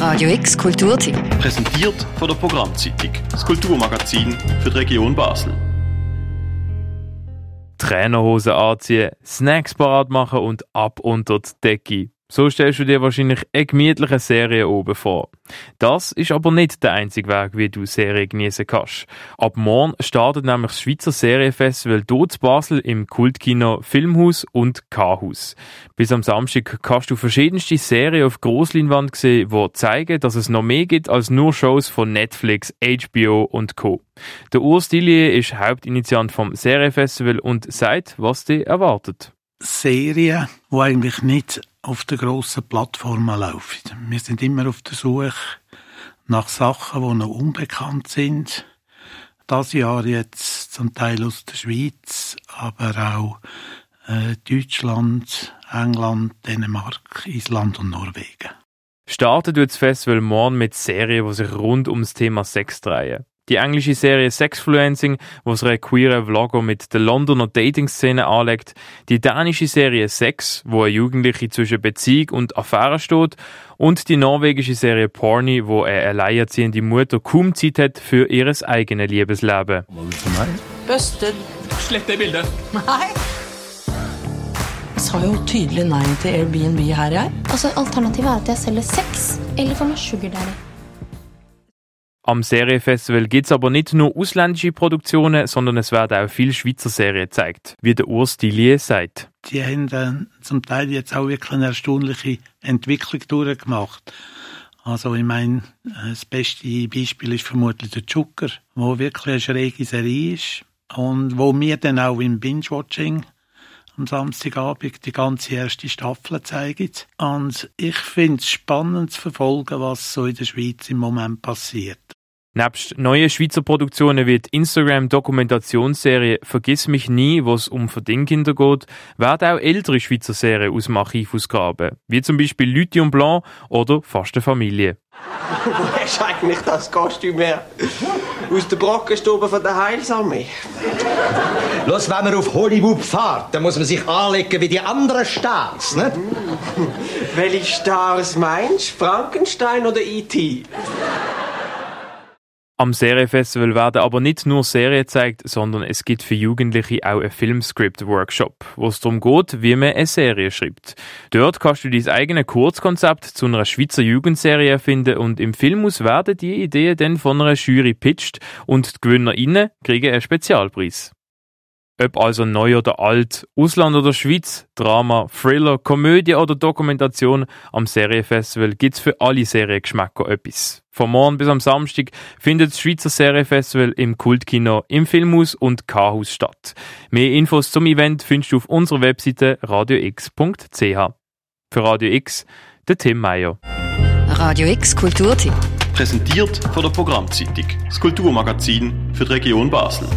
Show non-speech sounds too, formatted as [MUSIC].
Radio X Kulturtipp. Präsentiert von der Programmzeitung, das Kulturmagazin für die Region Basel. Trainerhose anziehen, Snacks parat machen und ab unter die Decke. So stellst du dir wahrscheinlich eine gemütliche Serie oben vor. Das ist aber nicht der einzige Weg, wie du Serie genießen kannst. Ab morgen startet nämlich das Schweizer Serienfestival dort Basel im Kultkino Filmhaus und K-Haus. Bis am Samstag kannst du verschiedenste Serien auf Grossleinwand sehen, die zeigen, dass es noch mehr gibt als nur Shows von Netflix, HBO und Co. Der Urs Dillier ist Hauptinitiant vom Serienfestival und sagt, was dich erwartet. Serien, die eigentlich nicht auf den grossen Plattformen laufen. Wir sind immer auf der Suche nach Sachen, die noch unbekannt sind. Das Jahr jetzt zum Teil aus der Schweiz, aber auch äh, Deutschland, England, Dänemark, Island und Norwegen. Startet wird das Festival morgen mit Serien, die sich rund ums Thema Sex drehen. Die englische Serie Sexfluencing, wo es einen queeren Vlogger mit der Londoner Dating-Szene anlegt. Die dänische Serie Sex, wo eine Jugendliche zwischen Beziehung und Affäre steht. Und die norwegische Serie Porny, wo eine alleinerziehende Mutter kaum Zeit hat für ihr eigenes Liebesleben. Busted. Slett det bildet. Nei. Jeg sa jo tydelig nei til Airbnb her, jeg. Altså, Alternativet er at jeg selger sex eller får meg sugar daddy. Am Serienfestival gibt es aber nicht nur ausländische Produktionen, sondern es werden auch viele Schweizer Serien gezeigt, wie der Urs Dillier sagt. Die haben dann zum Teil jetzt auch wirklich eine erstaunliche Entwicklung durchgemacht. Also ich meine, das beste Beispiel ist vermutlich der Zucker, wo wirklich eine schräge Serie ist und wo wir dann auch im Binge-Watching am Samstagabend die ganze erste Staffel zeigen. Und ich finde es spannend zu verfolgen, was so in der Schweiz im Moment passiert. Nebst neuen Schweizer Produktionen wie die Instagram-Dokumentationsserie Vergiss mich nie, wo es um Verdingkinder geht, werden auch ältere Schweizer Serien aus dem Archiv ausgraben, wie zum Beispiel Lithium Blanc oder Fast eine Familie. [LAUGHS] Wo du eigentlich das Kostüm her? Aus der Brockenstube von der Heilsarmee. Los, wenn man auf Hollywood fährt, dann muss man sich anlegen wie die anderen Stars, ne? Welche Stars meinst du? Frankenstein oder E.T.? Am Serienfestival werden aber nicht nur Serien gezeigt, sondern es gibt für Jugendliche auch einen Filmscript-Workshop, wo es darum geht, wie man eine Serie schreibt. Dort kannst du dein eigenes Kurzkonzept zu einer Schweizer Jugendserie finden und im Filmhaus werden die Ideen dann von einer Jury pitcht und die GewinnerInnen kriegen einen Spezialpreis. Ob also neu oder alt, Ausland oder Schweiz, Drama, Thriller, Komödie oder Dokumentation, am Serienfestival gibt's für alle Seriengeschmäcker etwas. Von morgen bis am Samstag findet das Schweizer Serienfestival im Kultkino, im Filmhaus und K-Haus statt. Mehr Infos zum Event findest du auf unserer Webseite radiox.ch. Für Radio X, der Tim Meyer. Radio X Kulturtipp. Präsentiert von der Programmzeitung, das Kulturmagazin für die Region Basel.